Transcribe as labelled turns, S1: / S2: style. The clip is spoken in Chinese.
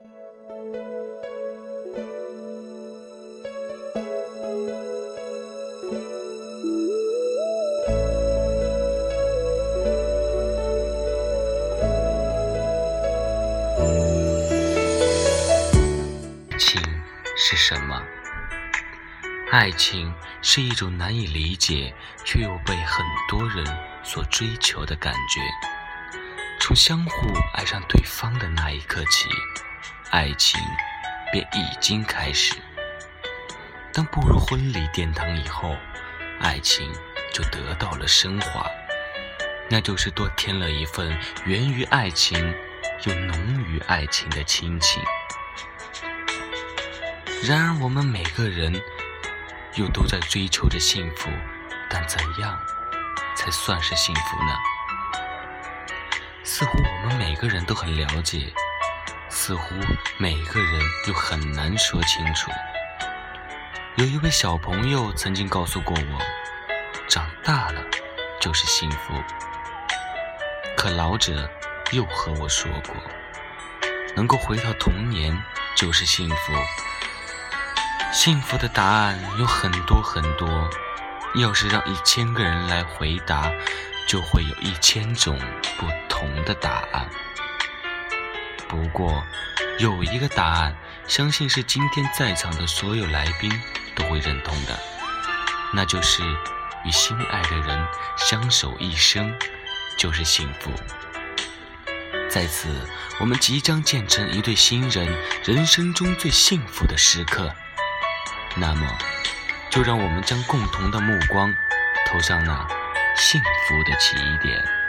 S1: 情是什么？爱情是一种难以理解却又被很多人所追求的感觉。从相互爱上对方的那一刻起，爱情便已经开始。当步入婚礼殿堂以后，爱情就得到了升华，那就是多添了一份源于爱情又浓于爱情的亲情。然而，我们每个人又都在追求着幸福，但怎样才算是幸福呢？似乎我们每个人都很了解，似乎每个人又很难说清楚。有一位小朋友曾经告诉过我，长大了就是幸福。可老者又和我说过，能够回到童年就是幸福。幸福的答案有很多很多，要是让一千个人来回答，就会有一千种不同的答案。不过，有一个答案，相信是今天在场的所有来宾都会认同的，那就是与心爱的人相守一生就是幸福。在此，我们即将见证一对新人人生中最幸福的时刻。那么，就让我们将共同的目光投向那幸福的起点。